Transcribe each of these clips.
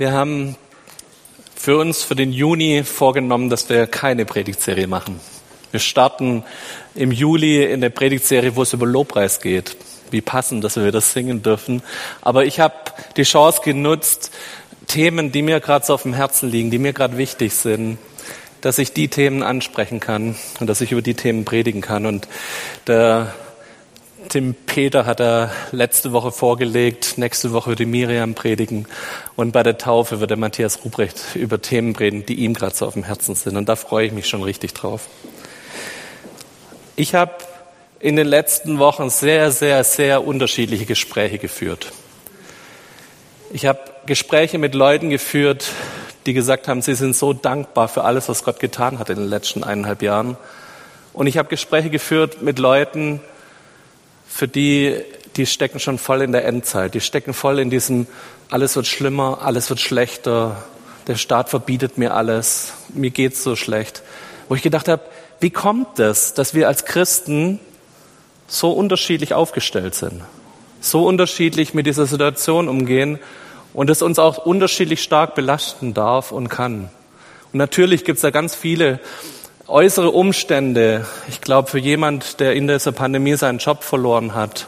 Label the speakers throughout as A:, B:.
A: Wir haben für uns für den Juni vorgenommen, dass wir keine Predigtserie machen. Wir starten im Juli in der Predigtserie, wo es über Lobpreis geht. Wie passend, dass wir das singen dürfen. Aber ich habe die Chance genutzt, Themen, die mir gerade so auf dem Herzen liegen, die mir gerade wichtig sind, dass ich die Themen ansprechen kann und dass ich über die Themen predigen kann. Und der Tim Peter hat er letzte Woche vorgelegt. Nächste Woche wird die Miriam predigen. Und bei der Taufe wird der Matthias Ruprecht über Themen reden, die ihm gerade so auf dem Herzen sind. Und da freue ich mich schon richtig drauf. Ich habe in den letzten Wochen sehr, sehr, sehr unterschiedliche Gespräche geführt. Ich habe Gespräche mit Leuten geführt, die gesagt haben, sie sind so dankbar für alles, was Gott getan hat in den letzten eineinhalb Jahren. Und ich habe Gespräche geführt mit Leuten, für die, die stecken schon voll in der Endzeit. Die stecken voll in diesem, alles wird schlimmer, alles wird schlechter, der Staat verbietet mir alles, mir geht's so schlecht. Wo ich gedacht habe, wie kommt es, dass wir als Christen so unterschiedlich aufgestellt sind, so unterschiedlich mit dieser Situation umgehen und es uns auch unterschiedlich stark belasten darf und kann. Und natürlich gibt es da ganz viele äußere Umstände, ich glaube, für jemand, der in dieser Pandemie seinen Job verloren hat,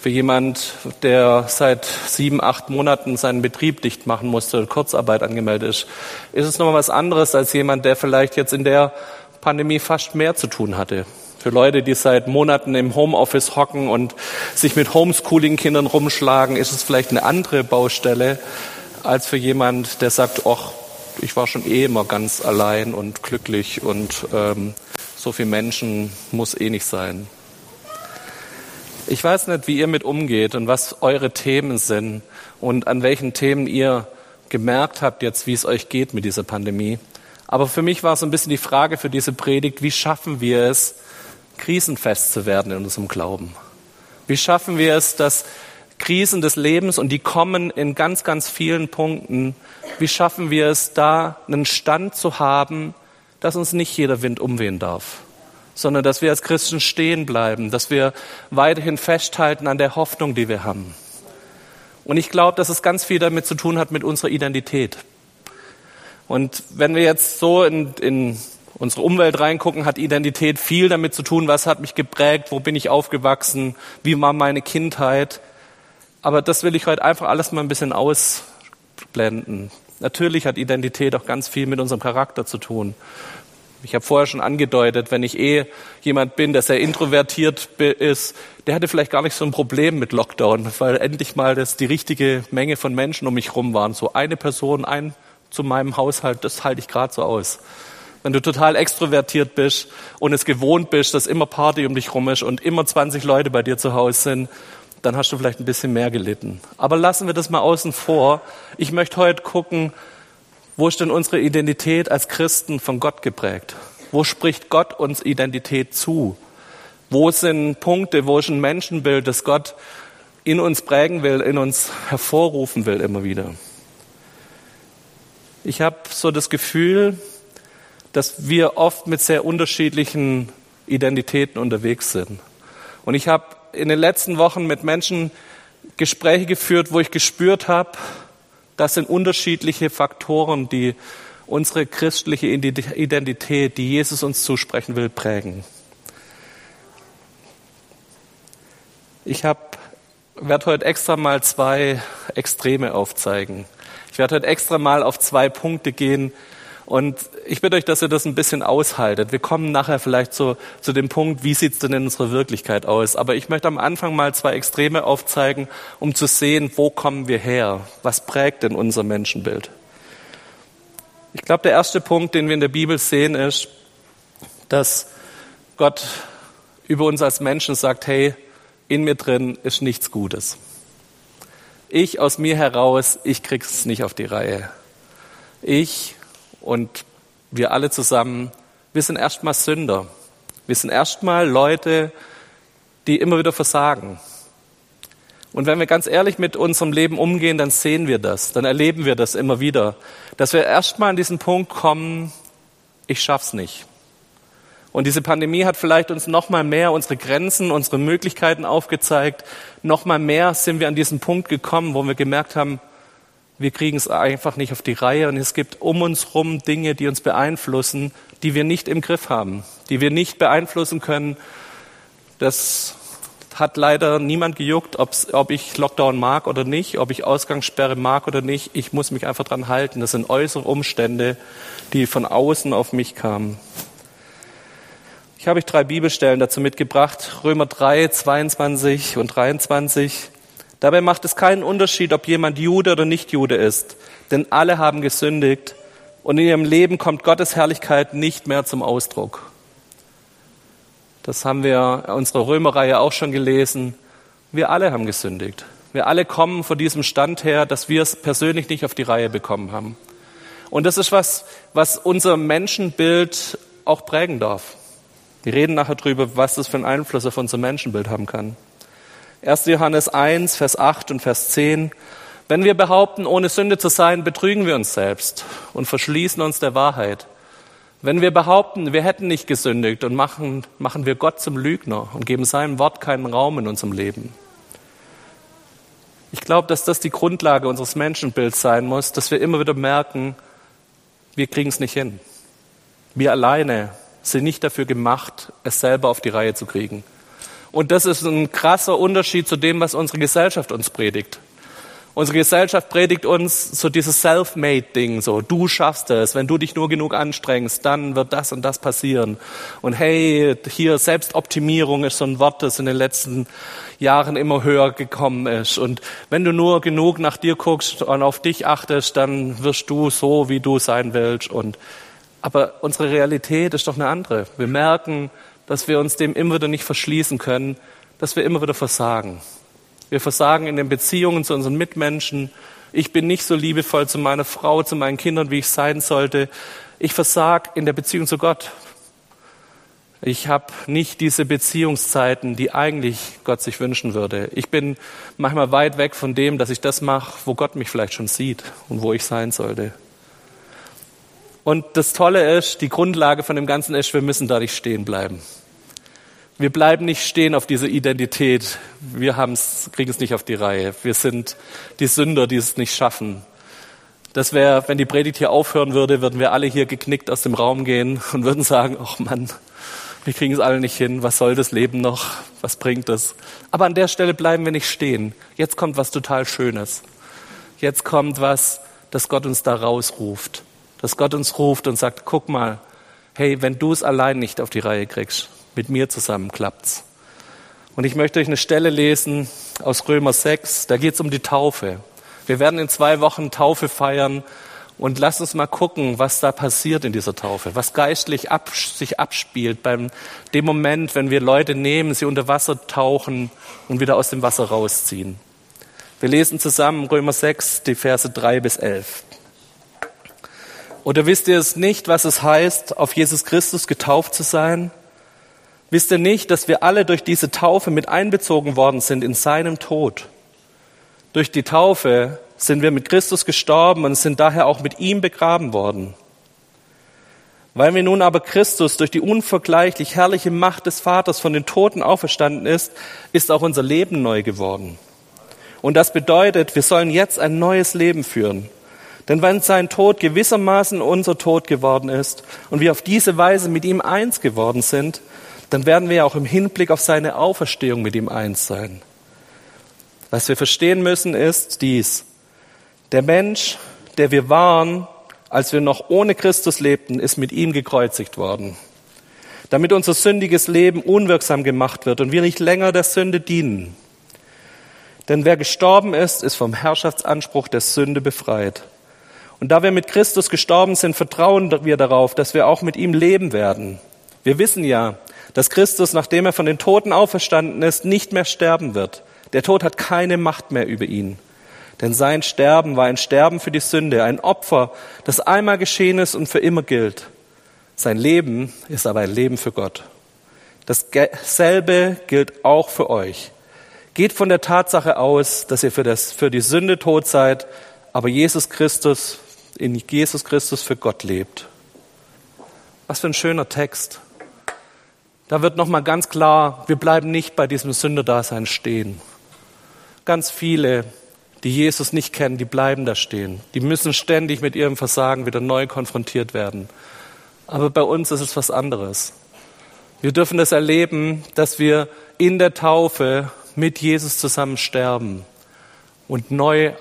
A: für jemand, der seit sieben, acht Monaten seinen Betrieb dicht machen musste, Kurzarbeit angemeldet ist, ist es nochmal was anderes als jemand, der vielleicht jetzt in der Pandemie fast mehr zu tun hatte. Für Leute, die seit Monaten im Homeoffice hocken und sich mit Homeschooling-Kindern rumschlagen, ist es vielleicht eine andere Baustelle als für jemand, der sagt, ach, ich war schon eh immer ganz allein und glücklich und ähm, so viel Menschen muss eh nicht sein. Ich weiß nicht, wie ihr mit umgeht und was eure Themen sind und an welchen Themen ihr gemerkt habt jetzt, wie es euch geht mit dieser Pandemie. Aber für mich war es ein bisschen die Frage für diese Predigt, wie schaffen wir es, krisenfest zu werden in unserem Glauben? Wie schaffen wir es, dass Krisen des Lebens und die kommen in ganz, ganz vielen Punkten. Wie schaffen wir es, da einen Stand zu haben, dass uns nicht jeder Wind umwehen darf, sondern dass wir als Christen stehen bleiben, dass wir weiterhin festhalten an der Hoffnung, die wir haben. Und ich glaube, dass es ganz viel damit zu tun hat mit unserer Identität. Und wenn wir jetzt so in, in unsere Umwelt reingucken, hat Identität viel damit zu tun, was hat mich geprägt, wo bin ich aufgewachsen, wie war meine Kindheit. Aber das will ich heute einfach alles mal ein bisschen ausblenden. Natürlich hat Identität auch ganz viel mit unserem Charakter zu tun. Ich habe vorher schon angedeutet, wenn ich eh jemand bin, der sehr introvertiert ist, der hatte vielleicht gar nicht so ein Problem mit Lockdown, weil endlich mal das die richtige Menge von Menschen um mich herum waren. So eine Person, ein zu meinem Haushalt, das halte ich gerade so aus. Wenn du total extrovertiert bist und es gewohnt bist, dass immer Party um dich rum ist und immer 20 Leute bei dir zu Hause sind dann hast du vielleicht ein bisschen mehr gelitten. Aber lassen wir das mal außen vor. Ich möchte heute gucken, wo ist denn unsere Identität als Christen von Gott geprägt? Wo spricht Gott uns Identität zu? Wo sind Punkte, wo ist ein Menschenbild, das Gott in uns prägen will, in uns hervorrufen will immer wieder? Ich habe so das Gefühl, dass wir oft mit sehr unterschiedlichen Identitäten unterwegs sind. Und ich habe in den letzten Wochen mit Menschen Gespräche geführt, wo ich gespürt habe, das sind unterschiedliche Faktoren, die unsere christliche Identität, die Jesus uns zusprechen will, prägen. Ich werde heute extra mal zwei Extreme aufzeigen. Ich werde heute extra mal auf zwei Punkte gehen, und ich bitte euch, dass ihr das ein bisschen aushaltet. Wir kommen nachher vielleicht so, zu dem Punkt, wie sieht es denn in unserer Wirklichkeit aus. Aber ich möchte am Anfang mal zwei Extreme aufzeigen, um zu sehen, wo kommen wir her? Was prägt denn unser Menschenbild? Ich glaube, der erste Punkt, den wir in der Bibel sehen, ist, dass Gott über uns als Menschen sagt, hey, in mir drin ist nichts Gutes. Ich aus mir heraus, ich krieg's nicht auf die Reihe. Ich und wir alle zusammen, wir sind erstmal Sünder. Wir sind erstmal Leute, die immer wieder versagen. Und wenn wir ganz ehrlich mit unserem Leben umgehen, dann sehen wir das, dann erleben wir das immer wieder, dass wir erstmal an diesen Punkt kommen, ich schaff's nicht. Und diese Pandemie hat vielleicht uns noch mal mehr unsere Grenzen, unsere Möglichkeiten aufgezeigt. Noch mal mehr sind wir an diesen Punkt gekommen, wo wir gemerkt haben, wir kriegen es einfach nicht auf die Reihe und es gibt um uns herum Dinge, die uns beeinflussen, die wir nicht im Griff haben, die wir nicht beeinflussen können. Das hat leider niemand gejuckt, ob ich Lockdown mag oder nicht, ob ich Ausgangssperre mag oder nicht. Ich muss mich einfach dran halten. Das sind äußere Umstände, die von außen auf mich kamen. Ich habe euch drei Bibelstellen dazu mitgebracht. Römer 3, 22 und 23. Dabei macht es keinen Unterschied, ob jemand Jude oder nicht Jude ist, denn alle haben gesündigt und in ihrem Leben kommt Gottes Herrlichkeit nicht mehr zum Ausdruck. Das haben wir in unserer Römerreihe auch schon gelesen. Wir alle haben gesündigt. Wir alle kommen von diesem Stand her, dass wir es persönlich nicht auf die Reihe bekommen haben. Und das ist was, was unser Menschenbild auch prägen darf. Wir reden nachher drüber, was das für einen Einfluss auf unser Menschenbild haben kann. 1. Johannes 1, Vers 8 und Vers 10. Wenn wir behaupten, ohne Sünde zu sein, betrügen wir uns selbst und verschließen uns der Wahrheit. Wenn wir behaupten, wir hätten nicht gesündigt und machen, machen wir Gott zum Lügner und geben seinem Wort keinen Raum in unserem Leben. Ich glaube, dass das die Grundlage unseres Menschenbilds sein muss, dass wir immer wieder merken, wir kriegen es nicht hin. Wir alleine sind nicht dafür gemacht, es selber auf die Reihe zu kriegen. Und das ist ein krasser Unterschied zu dem, was unsere Gesellschaft uns predigt. Unsere Gesellschaft predigt uns so dieses Self-Made-Ding, so du schaffst es, wenn du dich nur genug anstrengst, dann wird das und das passieren. Und hey, hier Selbstoptimierung ist so ein Wort, das in den letzten Jahren immer höher gekommen ist. Und wenn du nur genug nach dir guckst und auf dich achtest, dann wirst du so, wie du sein willst. Und aber unsere Realität ist doch eine andere. Wir merken, dass wir uns dem immer wieder nicht verschließen können, dass wir immer wieder versagen. Wir versagen in den Beziehungen zu unseren Mitmenschen. Ich bin nicht so liebevoll zu meiner Frau, zu meinen Kindern, wie ich sein sollte. Ich versag in der Beziehung zu Gott. Ich habe nicht diese Beziehungszeiten, die eigentlich Gott sich wünschen würde. Ich bin manchmal weit weg von dem, dass ich das mache, wo Gott mich vielleicht schon sieht und wo ich sein sollte. Und das Tolle ist, die Grundlage von dem Ganzen ist, wir müssen da nicht stehen bleiben. Wir bleiben nicht stehen auf dieser Identität. Wir kriegen es nicht auf die Reihe. Wir sind die Sünder, die es nicht schaffen. Das wäre, wenn die Predigt hier aufhören würde, würden wir alle hier geknickt aus dem Raum gehen und würden sagen, ach Mann, wir kriegen es alle nicht hin. Was soll das Leben noch? Was bringt es? Aber an der Stelle bleiben wir nicht stehen. Jetzt kommt was total Schönes. Jetzt kommt was, dass Gott uns da rausruft. Dass Gott uns ruft und sagt, guck mal, hey, wenn du es allein nicht auf die Reihe kriegst, mit mir zusammen klappt's. Und ich möchte euch eine Stelle lesen aus Römer 6, da geht es um die Taufe. Wir werden in zwei Wochen Taufe feiern und lasst uns mal gucken, was da passiert in dieser Taufe, was geistlich ab, sich abspielt beim dem Moment, wenn wir Leute nehmen, sie unter Wasser tauchen und wieder aus dem Wasser rausziehen. Wir lesen zusammen Römer 6, die Verse 3 bis 11. Oder wisst ihr es nicht, was es heißt, auf Jesus Christus getauft zu sein? Wisst ihr nicht, dass wir alle durch diese Taufe mit einbezogen worden sind in seinem Tod? Durch die Taufe sind wir mit Christus gestorben und sind daher auch mit ihm begraben worden. Weil wir nun aber Christus durch die unvergleichlich herrliche Macht des Vaters von den Toten auferstanden ist, ist auch unser Leben neu geworden. Und das bedeutet, wir sollen jetzt ein neues Leben führen. Denn wenn sein Tod gewissermaßen unser Tod geworden ist und wir auf diese Weise mit ihm eins geworden sind, dann werden wir auch im Hinblick auf seine Auferstehung mit ihm eins sein. Was wir verstehen müssen ist dies. Der Mensch, der wir waren, als wir noch ohne Christus lebten, ist mit ihm gekreuzigt worden. Damit unser sündiges Leben unwirksam gemacht wird und wir nicht länger der Sünde dienen. Denn wer gestorben ist, ist vom Herrschaftsanspruch der Sünde befreit. Und da wir mit Christus gestorben sind, vertrauen wir darauf, dass wir auch mit ihm leben werden. Wir wissen ja, dass Christus, nachdem er von den Toten auferstanden ist, nicht mehr sterben wird. Der Tod hat keine Macht mehr über ihn. Denn sein Sterben war ein Sterben für die Sünde, ein Opfer, das einmal geschehen ist und für immer gilt. Sein Leben ist aber ein Leben für Gott. Dasselbe gilt auch für euch. Geht von der Tatsache aus, dass ihr für, das, für die Sünde tot seid, aber Jesus Christus, in Jesus Christus für Gott lebt. Was für ein schöner Text. Da wird nochmal ganz klar, wir bleiben nicht bei diesem Sünderdasein stehen. Ganz viele die Jesus nicht kennen, die bleiben da stehen. Die müssen ständig mit ihrem Versagen wieder neu konfrontiert werden. Aber bei uns ist es was anderes. Wir dürfen das erleben, dass wir in der Taufe mit Jesus zusammen sterben und neu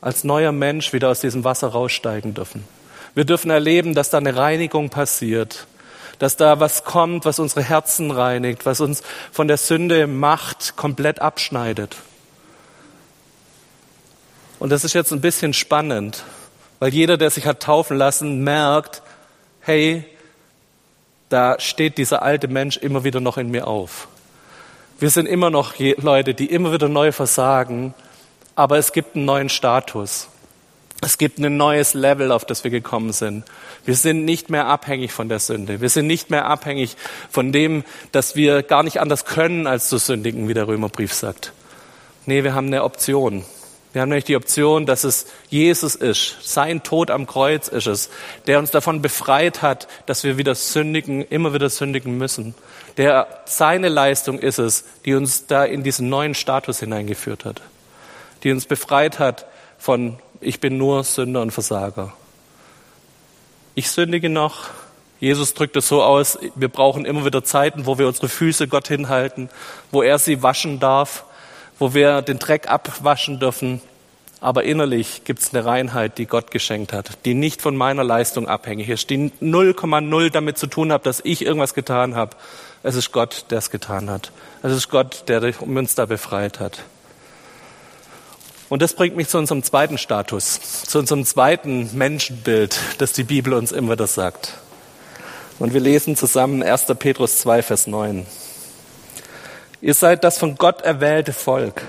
A: als neuer Mensch wieder aus diesem Wasser raussteigen dürfen. Wir dürfen erleben, dass da eine Reinigung passiert, dass da was kommt, was unsere Herzen reinigt, was uns von der Sünde Macht komplett abschneidet. Und das ist jetzt ein bisschen spannend, weil jeder, der sich hat taufen lassen, merkt, hey, da steht dieser alte Mensch immer wieder noch in mir auf. Wir sind immer noch Leute, die immer wieder neu versagen, aber es gibt einen neuen Status. Es gibt ein neues Level, auf das wir gekommen sind. Wir sind nicht mehr abhängig von der Sünde. Wir sind nicht mehr abhängig von dem, dass wir gar nicht anders können, als zu sündigen, wie der Römerbrief sagt. Nee, wir haben eine Option. Wir haben nämlich die Option, dass es Jesus ist. Sein Tod am Kreuz ist es, der uns davon befreit hat, dass wir wieder sündigen, immer wieder sündigen müssen. Der, seine Leistung ist es, die uns da in diesen neuen Status hineingeführt hat die uns befreit hat von ich bin nur Sünder und Versager. Ich sündige noch. Jesus drückt es so aus, wir brauchen immer wieder Zeiten, wo wir unsere Füße Gott hinhalten, wo er sie waschen darf, wo wir den Dreck abwaschen dürfen. Aber innerlich gibt es eine Reinheit, die Gott geschenkt hat, die nicht von meiner Leistung abhängig ist, die 0,0 damit zu tun hat, dass ich irgendwas getan habe. Es ist Gott, der es getan hat. Es ist Gott, der uns da befreit hat. Und das bringt mich zu unserem zweiten Status, zu unserem zweiten Menschenbild, das die Bibel uns immer wieder sagt. Und wir lesen zusammen 1. Petrus 2, Vers 9. Ihr seid das von Gott erwählte Volk.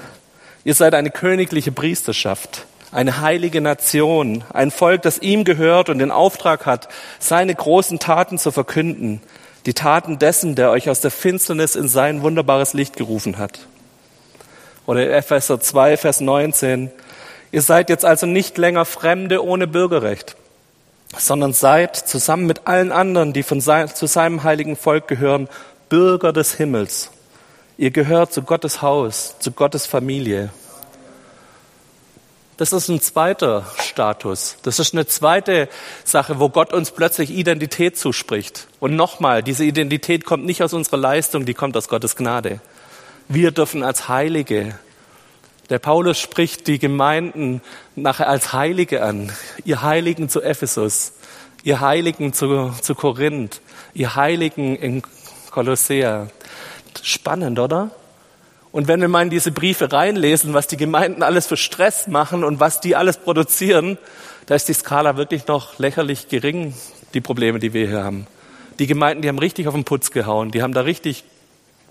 A: Ihr seid eine königliche Priesterschaft, eine heilige Nation, ein Volk, das ihm gehört und den Auftrag hat, seine großen Taten zu verkünden, die Taten dessen, der euch aus der Finsternis in sein wunderbares Licht gerufen hat. Oder Epheser 2, Vers 19. Ihr seid jetzt also nicht länger Fremde ohne Bürgerrecht, sondern seid zusammen mit allen anderen, die von sein, zu seinem heiligen Volk gehören, Bürger des Himmels. Ihr gehört zu Gottes Haus, zu Gottes Familie. Das ist ein zweiter Status. Das ist eine zweite Sache, wo Gott uns plötzlich Identität zuspricht. Und nochmal, diese Identität kommt nicht aus unserer Leistung, die kommt aus Gottes Gnade. Wir dürfen als Heilige. Der Paulus spricht die Gemeinden nachher als Heilige an. Ihr Heiligen zu Ephesus, ihr Heiligen zu, zu Korinth, ihr Heiligen in Kolossea. Spannend, oder? Und wenn wir mal in diese Briefe reinlesen, was die Gemeinden alles für Stress machen und was die alles produzieren, da ist die Skala wirklich noch lächerlich gering, die Probleme, die wir hier haben. Die Gemeinden, die haben richtig auf den Putz gehauen, die haben da richtig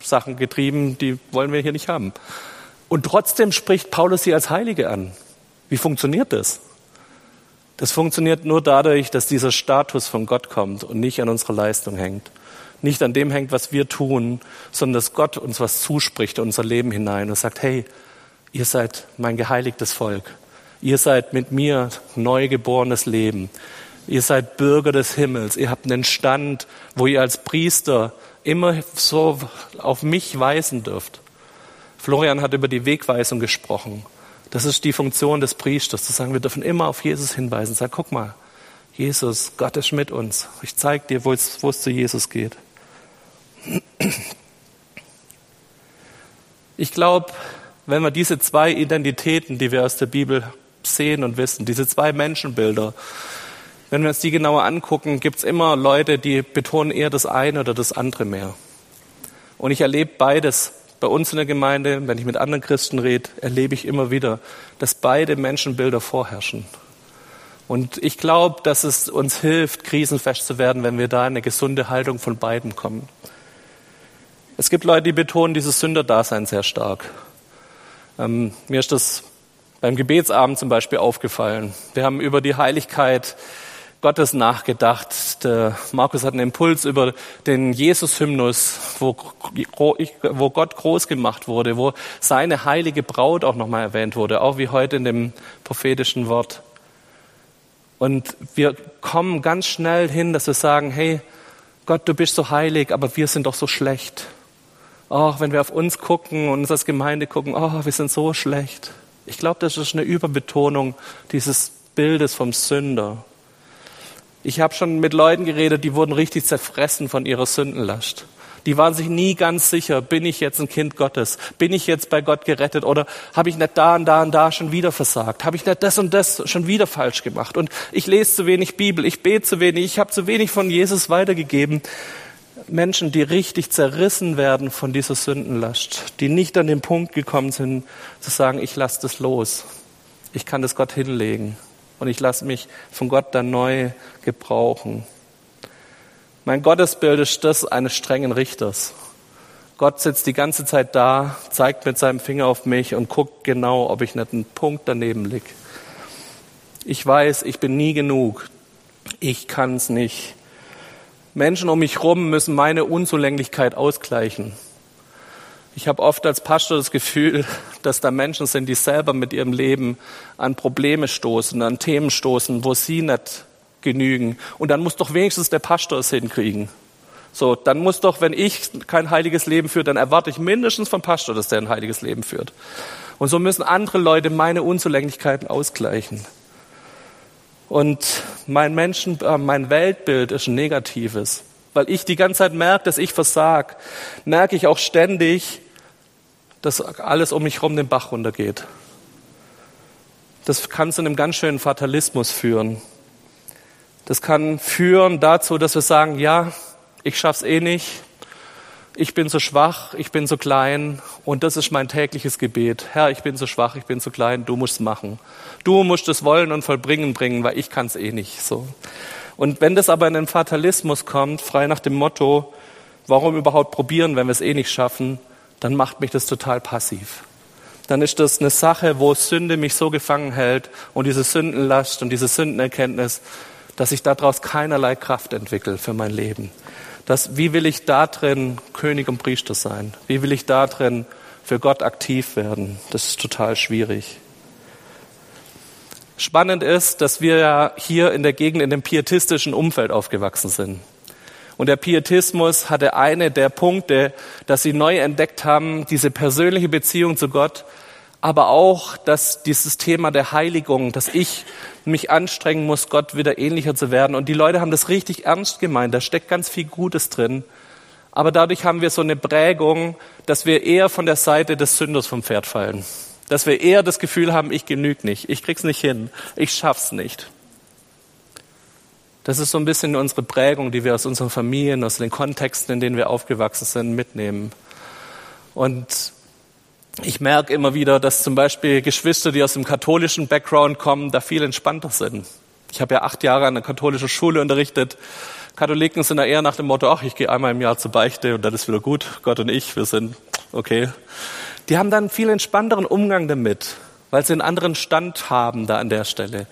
A: Sachen getrieben, die wollen wir hier nicht haben. Und trotzdem spricht Paulus sie als Heilige an. Wie funktioniert das? Das funktioniert nur dadurch, dass dieser Status von Gott kommt und nicht an unserer Leistung hängt. Nicht an dem hängt, was wir tun, sondern dass Gott uns was zuspricht in unser Leben hinein und sagt, hey, ihr seid mein geheiligtes Volk. Ihr seid mit mir neugeborenes Leben. Ihr seid Bürger des Himmels. Ihr habt einen Stand, wo ihr als Priester immer so auf mich weisen dürft. Florian hat über die Wegweisung gesprochen. Das ist die Funktion des Priesters, zu sagen, wir dürfen immer auf Jesus hinweisen. Sag, guck mal, Jesus, Gott ist mit uns. Ich zeige dir, wo es, wo es zu Jesus geht. Ich glaube, wenn wir diese zwei Identitäten, die wir aus der Bibel sehen und wissen, diese zwei Menschenbilder, wenn wir uns die genauer angucken, gibt es immer Leute, die betonen eher das eine oder das andere mehr. Und ich erlebe beides. Bei uns in der Gemeinde, wenn ich mit anderen Christen rede, erlebe ich immer wieder, dass beide Menschenbilder vorherrschen. Und ich glaube, dass es uns hilft, krisenfest zu werden, wenn wir da in eine gesunde Haltung von beiden kommen. Es gibt Leute, die betonen dieses Sünderdasein sehr stark. Ähm, mir ist das beim Gebetsabend zum Beispiel aufgefallen. Wir haben über die Heiligkeit Gottes nachgedacht. Der Markus hat einen Impuls über den Jesus-Hymnus, wo, wo Gott groß gemacht wurde, wo seine heilige Braut auch nochmal erwähnt wurde, auch wie heute in dem prophetischen Wort. Und wir kommen ganz schnell hin, dass wir sagen, hey, Gott, du bist so heilig, aber wir sind doch so schlecht. Oh, wenn wir auf uns gucken und uns als Gemeinde gucken, oh, wir sind so schlecht. Ich glaube, das ist eine Überbetonung dieses Bildes vom Sünder. Ich habe schon mit Leuten geredet, die wurden richtig zerfressen von ihrer Sündenlast. Die waren sich nie ganz sicher, bin ich jetzt ein Kind Gottes? Bin ich jetzt bei Gott gerettet? Oder habe ich nicht da und da und da schon wieder versagt? Habe ich nicht das und das schon wieder falsch gemacht? Und ich lese zu wenig Bibel, ich bete zu wenig, ich habe zu wenig von Jesus weitergegeben. Menschen, die richtig zerrissen werden von dieser Sündenlast, die nicht an den Punkt gekommen sind, zu sagen, ich lasse das los. Ich kann das Gott hinlegen und ich lasse mich von Gott dann neu gebrauchen. Mein Gottesbild ist das eines strengen Richters. Gott sitzt die ganze Zeit da, zeigt mit seinem Finger auf mich und guckt genau, ob ich nicht einen Punkt daneben lieg. Ich weiß, ich bin nie genug. Ich kann es nicht. Menschen um mich herum müssen meine Unzulänglichkeit ausgleichen. Ich habe oft als Pastor das Gefühl, dass da Menschen sind, die selber mit ihrem Leben an Probleme stoßen, an Themen stoßen, wo sie nicht genügen. Und dann muss doch wenigstens der Pastor es hinkriegen. So, dann muss doch, wenn ich kein heiliges Leben führe, dann erwarte ich mindestens vom Pastor, dass der ein heiliges Leben führt. Und so müssen andere Leute meine Unzulänglichkeiten ausgleichen. Und mein Menschen, äh, mein Weltbild ist ein negatives. Weil ich die ganze Zeit merke, dass ich versag, merke ich auch ständig, dass alles um mich herum den Bach runtergeht. Das kann zu einem ganz schönen Fatalismus führen. Das kann führen dazu, dass wir sagen, ja, ich schaff's eh nicht, ich bin so schwach, ich bin so klein und das ist mein tägliches Gebet. Herr, ich bin so schwach, ich bin so klein, du musst es machen. Du musst es wollen und vollbringen bringen, weil ich kann's eh nicht. So. Und wenn das aber in den Fatalismus kommt, frei nach dem Motto, warum überhaupt probieren, wenn wir es eh nicht schaffen, dann macht mich das total passiv. Dann ist das eine Sache, wo Sünde mich so gefangen hält und diese Sündenlast und diese Sündenerkenntnis, dass ich daraus keinerlei Kraft entwickle für mein Leben. Das, wie will ich da drin König und Priester sein? Wie will ich da drin für Gott aktiv werden? Das ist total schwierig. Spannend ist, dass wir ja hier in der Gegend in dem pietistischen Umfeld aufgewachsen sind. Und der Pietismus hatte eine der Punkte, dass sie neu entdeckt haben, diese persönliche Beziehung zu Gott aber auch, dass dieses Thema der Heiligung, dass ich mich anstrengen muss, Gott wieder ähnlicher zu werden. Und die Leute haben das richtig ernst gemeint. Da steckt ganz viel Gutes drin. Aber dadurch haben wir so eine Prägung, dass wir eher von der Seite des Sünders vom Pferd fallen. Dass wir eher das Gefühl haben, ich genüge nicht, ich krieg's nicht hin, ich schaff's nicht. Das ist so ein bisschen unsere Prägung, die wir aus unseren Familien, aus den Kontexten, in denen wir aufgewachsen sind, mitnehmen. Und ich merke immer wieder, dass zum Beispiel Geschwister, die aus dem katholischen Background kommen, da viel entspannter sind. Ich habe ja acht Jahre an einer katholischen Schule unterrichtet. Katholiken sind da eher nach dem Motto, ach, ich gehe einmal im Jahr zur Beichte und dann ist wieder gut. Gott und ich, wir sind okay. Die haben dann einen viel entspannteren Umgang damit, weil sie einen anderen Stand haben da an der Stelle.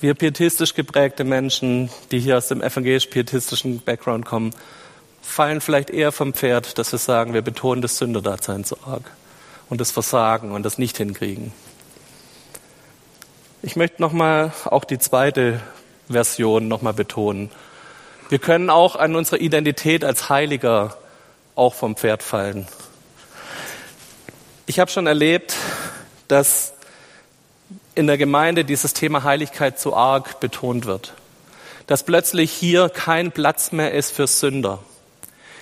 A: Wir pietistisch geprägte Menschen, die hier aus dem evangelisch-pietistischen Background kommen, fallen vielleicht eher vom Pferd, dass wir sagen, wir betonen das Sünderdasein so arg und das Versagen und das Nicht-Hinkriegen. Ich möchte nochmal auch die zweite Version nochmal betonen. Wir können auch an unserer Identität als Heiliger auch vom Pferd fallen. Ich habe schon erlebt, dass in der Gemeinde dieses Thema Heiligkeit zu arg betont wird. Dass plötzlich hier kein Platz mehr ist für Sünder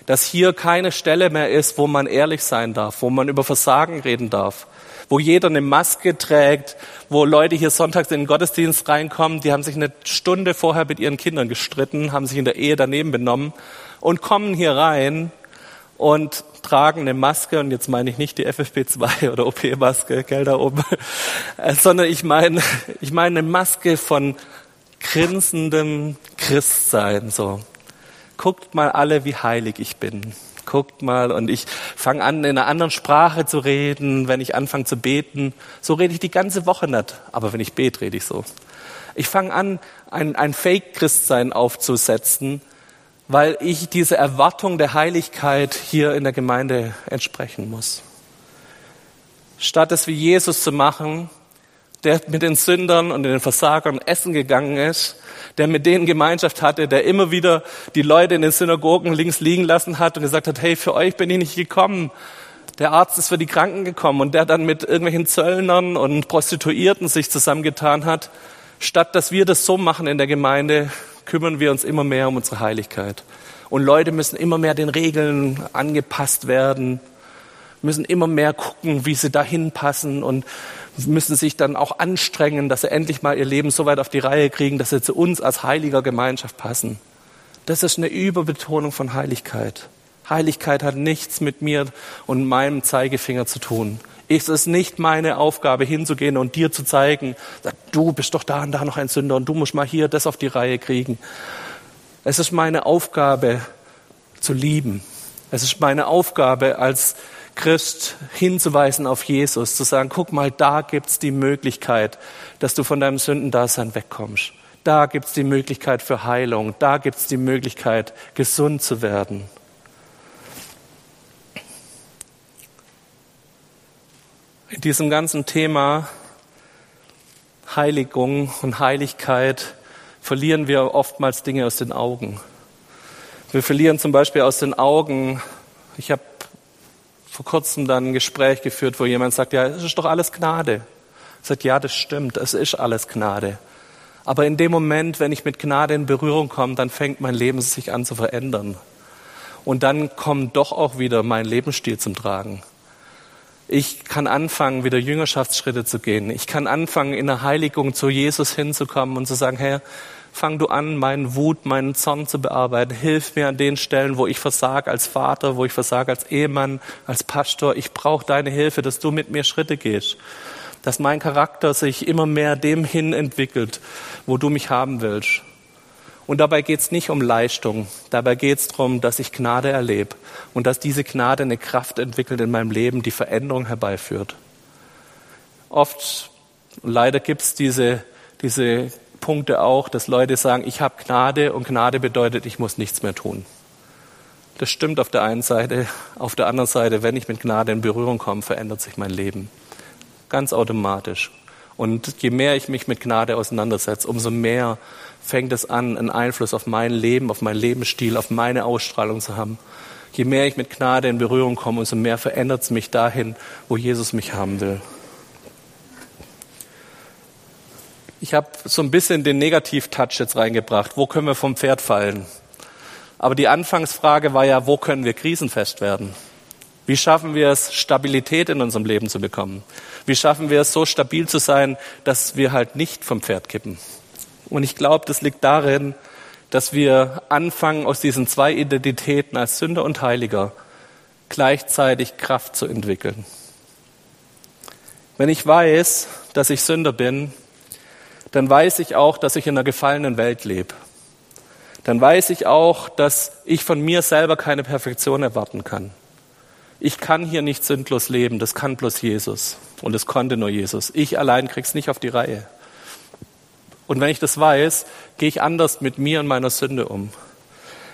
A: dass hier keine Stelle mehr ist, wo man ehrlich sein darf, wo man über Versagen reden darf, wo jeder eine Maske trägt, wo Leute hier sonntags in den Gottesdienst reinkommen, die haben sich eine Stunde vorher mit ihren Kindern gestritten, haben sich in der Ehe daneben benommen und kommen hier rein und tragen eine Maske, und jetzt meine ich nicht die FFP2 oder OP-Maske, gell, da oben, äh, sondern ich meine, ich meine eine Maske von grinsendem Christsein, so guckt mal alle, wie heilig ich bin. Guckt mal und ich fange an, in einer anderen Sprache zu reden, wenn ich anfange zu beten. So rede ich die ganze Woche nicht, aber wenn ich bete, rede ich so. Ich fange an, ein, ein Fake-Christsein aufzusetzen, weil ich diese Erwartung der Heiligkeit hier in der Gemeinde entsprechen muss. Statt es wie Jesus zu machen, der mit den Sündern und den Versagern essen gegangen ist, der mit denen Gemeinschaft hatte, der immer wieder die Leute in den Synagogen links liegen lassen hat und gesagt hat, hey, für euch bin ich nicht gekommen. Der Arzt ist für die Kranken gekommen und der dann mit irgendwelchen Zöllnern und Prostituierten sich zusammengetan hat. Statt dass wir das so machen in der Gemeinde, kümmern wir uns immer mehr um unsere Heiligkeit. Und Leute müssen immer mehr den Regeln angepasst werden, müssen immer mehr gucken, wie sie dahin passen und müssen sich dann auch anstrengen, dass sie endlich mal ihr Leben so weit auf die Reihe kriegen, dass sie zu uns als heiliger Gemeinschaft passen. Das ist eine Überbetonung von Heiligkeit. Heiligkeit hat nichts mit mir und meinem Zeigefinger zu tun. Es ist nicht meine Aufgabe, hinzugehen und dir zu zeigen, du bist doch da und da noch ein Sünder und du musst mal hier das auf die Reihe kriegen. Es ist meine Aufgabe zu lieben. Es ist meine Aufgabe als Christ hinzuweisen auf Jesus, zu sagen, guck mal, da gibt's die Möglichkeit, dass du von deinem Sündendasein wegkommst. Da gibt's die Möglichkeit für Heilung. Da gibt's die Möglichkeit, gesund zu werden. In diesem ganzen Thema Heiligung und Heiligkeit verlieren wir oftmals Dinge aus den Augen. Wir verlieren zum Beispiel aus den Augen, ich habe vor kurzem dann ein Gespräch geführt, wo jemand sagt, ja, es ist doch alles Gnade. Ich sagt, ja, das stimmt, es ist alles Gnade. Aber in dem Moment, wenn ich mit Gnade in Berührung komme, dann fängt mein Leben sich an zu verändern. Und dann kommt doch auch wieder mein Lebensstil zum Tragen. Ich kann anfangen, wieder Jüngerschaftsschritte zu gehen. Ich kann anfangen, in der Heiligung zu Jesus hinzukommen und zu sagen, Herr, fang du an, meinen Wut, meinen Zorn zu bearbeiten. Hilf mir an den Stellen, wo ich versage als Vater, wo ich versage als Ehemann, als Pastor. Ich brauche deine Hilfe, dass du mit mir Schritte gehst. Dass mein Charakter sich immer mehr dem hin entwickelt, wo du mich haben willst. Und dabei geht es nicht um Leistung. Dabei geht es darum, dass ich Gnade erlebe und dass diese Gnade eine Kraft entwickelt in meinem Leben, die Veränderung herbeiführt. Oft, leider gibt es diese, diese Punkte auch, dass Leute sagen, ich habe Gnade und Gnade bedeutet, ich muss nichts mehr tun. Das stimmt auf der einen Seite. Auf der anderen Seite, wenn ich mit Gnade in Berührung komme, verändert sich mein Leben. Ganz automatisch. Und je mehr ich mich mit Gnade auseinandersetze, umso mehr fängt es an, einen Einfluss auf mein Leben, auf meinen Lebensstil, auf meine Ausstrahlung zu haben. Je mehr ich mit Gnade in Berührung komme, umso mehr verändert es mich dahin, wo Jesus mich haben will. Ich habe so ein bisschen den Negativ-Touch jetzt reingebracht. Wo können wir vom Pferd fallen? Aber die Anfangsfrage war ja, wo können wir krisenfest werden? Wie schaffen wir es, Stabilität in unserem Leben zu bekommen? Wie schaffen wir es, so stabil zu sein, dass wir halt nicht vom Pferd kippen? Und ich glaube, das liegt darin, dass wir anfangen, aus diesen zwei Identitäten als Sünder und Heiliger gleichzeitig Kraft zu entwickeln. Wenn ich weiß, dass ich Sünder bin, dann weiß ich auch, dass ich in einer gefallenen Welt lebe. Dann weiß ich auch, dass ich von mir selber keine Perfektion erwarten kann. Ich kann hier nicht sündlos leben, das kann bloß Jesus. Und es konnte nur Jesus. Ich allein krieg's nicht auf die Reihe. Und wenn ich das weiß, gehe ich anders mit mir und meiner Sünde um.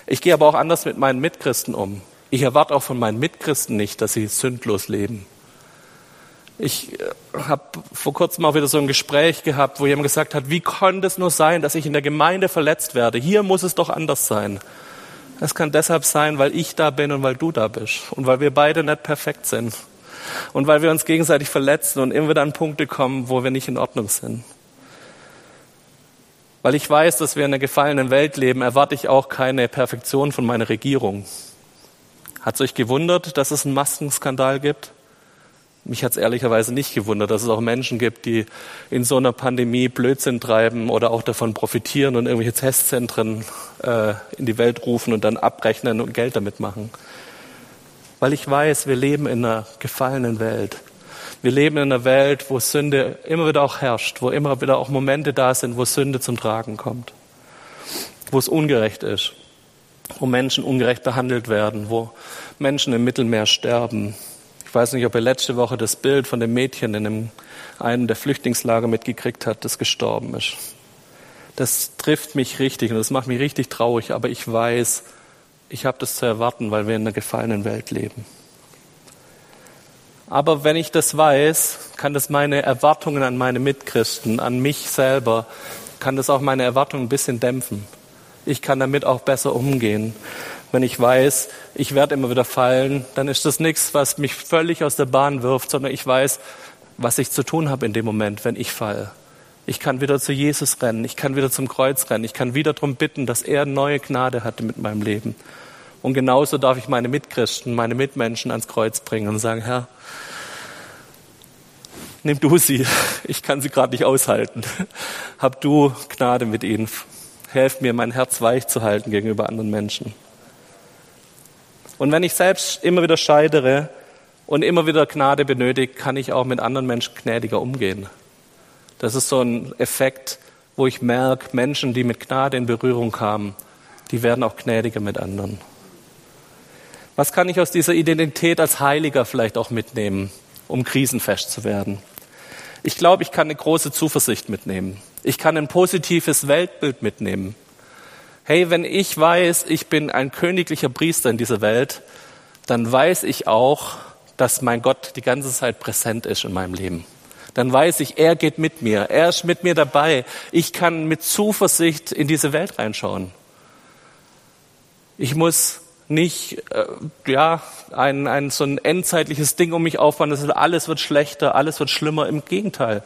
A: Ich gehe aber auch anders mit meinen Mitchristen um. Ich erwarte auch von meinen Mitchristen nicht, dass sie sündlos leben. Ich äh, habe vor kurzem auch wieder so ein Gespräch gehabt, wo jemand gesagt hat, wie konnte es nur sein, dass ich in der Gemeinde verletzt werde? Hier muss es doch anders sein. Das kann deshalb sein, weil ich da bin und weil du da bist und weil wir beide nicht perfekt sind und weil wir uns gegenseitig verletzen und immer wieder an Punkte kommen, wo wir nicht in Ordnung sind. Weil ich weiß, dass wir in einer gefallenen Welt leben, erwarte ich auch keine Perfektion von meiner Regierung. Hat es euch gewundert, dass es einen Maskenskandal gibt? Mich hat es ehrlicherweise nicht gewundert, dass es auch Menschen gibt, die in so einer Pandemie Blödsinn treiben oder auch davon profitieren und irgendwelche Testzentren äh, in die Welt rufen und dann abrechnen und Geld damit machen. Weil ich weiß, wir leben in einer gefallenen Welt. Wir leben in einer Welt, wo Sünde immer wieder auch herrscht, wo immer wieder auch Momente da sind, wo Sünde zum Tragen kommt, wo es ungerecht ist, wo Menschen ungerecht behandelt werden, wo Menschen im Mittelmeer sterben. Ich weiß nicht, ob ihr letzte Woche das Bild von dem Mädchen in einem, der Flüchtlingslager mitgekriegt habt, das gestorben ist. Das trifft mich richtig und das macht mich richtig traurig, aber ich weiß, ich habe das zu erwarten, weil wir in einer gefallenen Welt leben. Aber wenn ich das weiß, kann das meine Erwartungen an meine Mitchristen, an mich selber, kann das auch meine Erwartungen ein bisschen dämpfen. Ich kann damit auch besser umgehen, wenn ich weiß, ich werde immer wieder fallen, dann ist das nichts, was mich völlig aus der Bahn wirft, sondern ich weiß, was ich zu tun habe in dem Moment, wenn ich falle. Ich kann wieder zu Jesus rennen, ich kann wieder zum Kreuz rennen, ich kann wieder darum bitten, dass er neue Gnade hatte mit meinem Leben. Und genauso darf ich meine Mitchristen, meine Mitmenschen ans Kreuz bringen und sagen, Herr, nimm du sie, ich kann sie gerade nicht aushalten. Hab du Gnade mit ihnen. Helf mir, mein Herz weich zu halten gegenüber anderen Menschen. Und wenn ich selbst immer wieder scheidere und immer wieder Gnade benötige, kann ich auch mit anderen Menschen gnädiger umgehen. Das ist so ein Effekt, wo ich merke, Menschen, die mit Gnade in Berührung kamen, die werden auch gnädiger mit anderen. Was kann ich aus dieser Identität als Heiliger vielleicht auch mitnehmen, um krisenfest zu werden? Ich glaube, ich kann eine große Zuversicht mitnehmen. Ich kann ein positives Weltbild mitnehmen. Hey, wenn ich weiß, ich bin ein königlicher Priester in dieser Welt, dann weiß ich auch, dass mein Gott die ganze Zeit präsent ist in meinem Leben. Dann weiß ich, er geht mit mir, er ist mit mir dabei. Ich kann mit Zuversicht in diese Welt reinschauen. Ich muss nicht äh, ja ein, ein so ein endzeitliches Ding um mich aufbauen, das ist, alles wird schlechter, alles wird schlimmer. Im Gegenteil,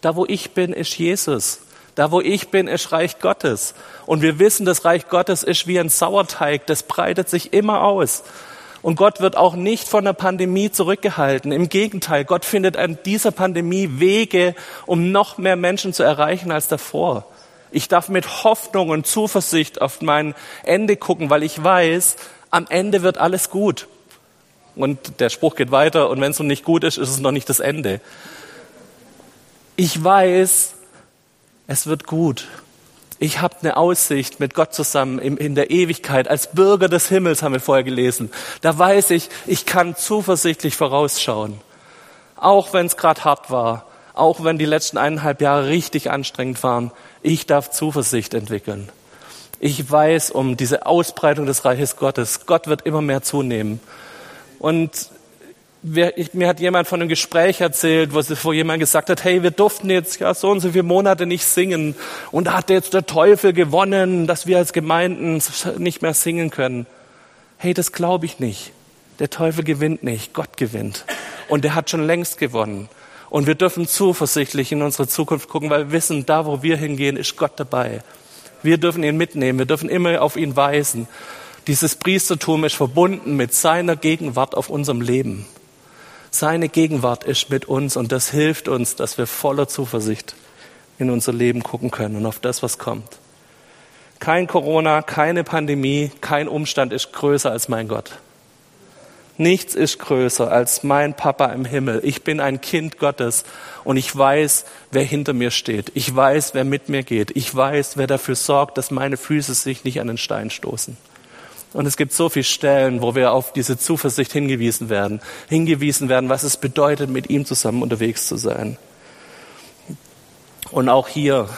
A: da wo ich bin, ist Jesus. Da wo ich bin, ist Reich Gottes. Und wir wissen, das Reich Gottes ist wie ein Sauerteig, das breitet sich immer aus. Und Gott wird auch nicht von der Pandemie zurückgehalten. Im Gegenteil, Gott findet an dieser Pandemie Wege, um noch mehr Menschen zu erreichen als davor. Ich darf mit Hoffnung und Zuversicht auf mein Ende gucken, weil ich weiß, am Ende wird alles gut. Und der Spruch geht weiter, und wenn es noch nicht gut ist, ist es noch nicht das Ende. Ich weiß, es wird gut. Ich habe eine Aussicht mit Gott zusammen in der Ewigkeit. Als Bürger des Himmels haben wir vorher gelesen. Da weiß ich, ich kann zuversichtlich vorausschauen. Auch wenn es gerade hart war, auch wenn die letzten eineinhalb Jahre richtig anstrengend waren, ich darf Zuversicht entwickeln. Ich weiß um diese Ausbreitung des Reiches Gottes. Gott wird immer mehr zunehmen. Und mir hat jemand von einem Gespräch erzählt, wo, jemand gesagt hat, hey, wir durften jetzt ja so und so viele Monate nicht singen. Und da hat jetzt der Teufel gewonnen, dass wir als Gemeinden nicht mehr singen können. Hey, das glaube ich nicht. Der Teufel gewinnt nicht, Gott gewinnt. Und er hat schon längst gewonnen. Und wir dürfen zuversichtlich in unsere Zukunft gucken, weil wir wissen, da wo wir hingehen, ist Gott dabei. Wir dürfen ihn mitnehmen, wir dürfen immer auf ihn weisen. Dieses Priestertum ist verbunden mit seiner Gegenwart auf unserem Leben. Seine Gegenwart ist mit uns und das hilft uns, dass wir voller Zuversicht in unser Leben gucken können und auf das, was kommt. Kein Corona, keine Pandemie, kein Umstand ist größer als mein Gott. Nichts ist größer als mein Papa im Himmel. Ich bin ein Kind Gottes und ich weiß, wer hinter mir steht. Ich weiß, wer mit mir geht. Ich weiß, wer dafür sorgt, dass meine Füße sich nicht an den Stein stoßen. Und es gibt so viele Stellen, wo wir auf diese Zuversicht hingewiesen werden, hingewiesen werden, was es bedeutet, mit ihm zusammen unterwegs zu sein. Und auch hier,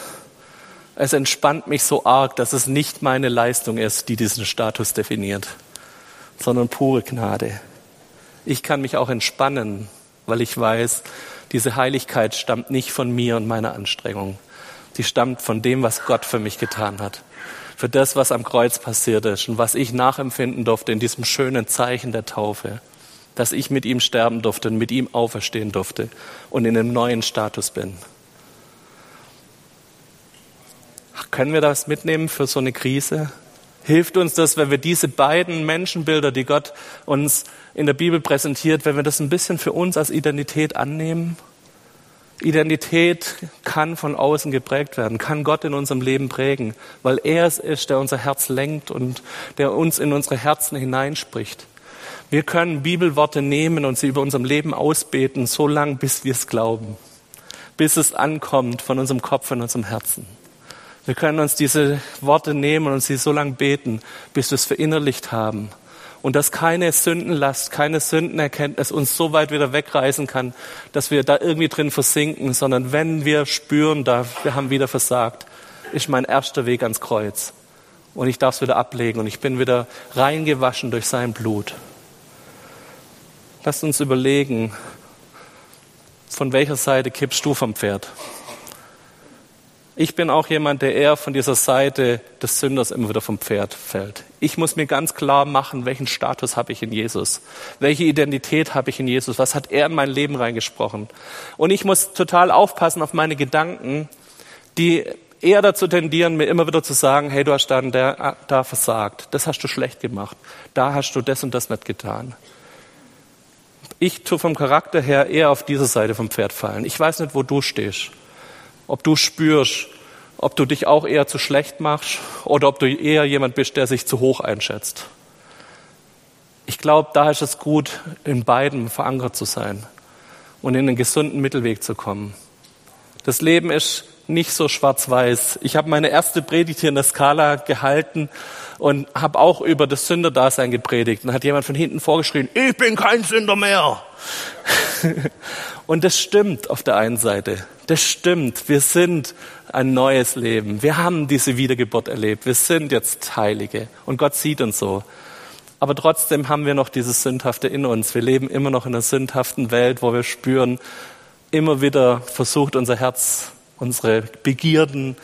A: es entspannt mich so arg, dass es nicht meine Leistung ist, die diesen Status definiert, sondern pure Gnade. Ich kann mich auch entspannen, weil ich weiß, diese Heiligkeit stammt nicht von mir und meiner Anstrengung. Sie stammt von dem, was Gott für mich getan hat. Für das, was am Kreuz passiert ist und was ich nachempfinden durfte in diesem schönen Zeichen der Taufe. Dass ich mit ihm sterben durfte und mit ihm auferstehen durfte und in einem neuen Status bin. Können wir das mitnehmen für so eine Krise? hilft uns das, wenn wir diese beiden Menschenbilder, die Gott uns in der Bibel präsentiert, wenn wir das ein bisschen für uns als Identität annehmen? Identität kann von außen geprägt werden, kann Gott in unserem Leben prägen, weil er es ist, der unser Herz lenkt und der uns in unsere Herzen hineinspricht. Wir können Bibelworte nehmen und sie über unserem Leben ausbeten, so lange, bis wir es glauben, bis es ankommt von unserem Kopf und unserem Herzen. Wir können uns diese Worte nehmen und sie so lange beten, bis wir es verinnerlicht haben. Und dass keine Sündenlast, keine Sündenerkenntnis uns so weit wieder wegreißen kann, dass wir da irgendwie drin versinken, sondern wenn wir spüren, da wir haben wieder versagt, ist mein erster Weg ans Kreuz. Und ich darf es wieder ablegen und ich bin wieder reingewaschen durch sein Blut. Lasst uns überlegen, von welcher Seite kippst du vom Pferd? Ich bin auch jemand, der eher von dieser Seite des Sünders immer wieder vom Pferd fällt. Ich muss mir ganz klar machen, welchen Status habe ich in Jesus? Welche Identität habe ich in Jesus? Was hat er in mein Leben reingesprochen? Und ich muss total aufpassen auf meine Gedanken, die eher dazu tendieren, mir immer wieder zu sagen, hey, du hast da, der, da versagt, das hast du schlecht gemacht, da hast du das und das nicht getan. Ich tue vom Charakter her eher auf dieser Seite vom Pferd fallen. Ich weiß nicht, wo du stehst ob du spürst, ob du dich auch eher zu schlecht machst oder ob du eher jemand bist, der sich zu hoch einschätzt. Ich glaube, da ist es gut, in beiden verankert zu sein und in einen gesunden Mittelweg zu kommen. Das Leben ist nicht so schwarz-weiß. Ich habe meine erste Predigt hier in der Skala gehalten und habe auch über das Sünderdasein gepredigt. Und hat jemand von hinten vorgeschrien, ich bin kein Sünder mehr. und das stimmt auf der einen Seite. Das stimmt. Wir sind ein neues Leben. Wir haben diese Wiedergeburt erlebt. Wir sind jetzt Heilige. Und Gott sieht uns so. Aber trotzdem haben wir noch dieses Sündhafte in uns. Wir leben immer noch in einer sündhaften Welt, wo wir spüren, immer wieder versucht unser Herz, unsere Begierden,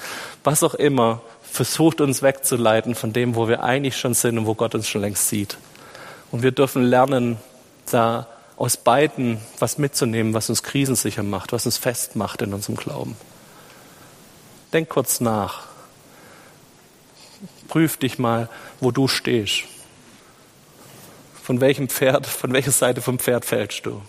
A: was auch immer, versucht uns wegzuleiten von dem, wo wir eigentlich schon sind und wo Gott uns schon längst sieht. Und wir dürfen lernen, da aus beiden was mitzunehmen, was uns krisensicher macht, was uns festmacht in unserem Glauben. Denk kurz nach. Prüf dich mal, wo du stehst. Von welchem Pferd, von welcher Seite vom Pferd fällst du?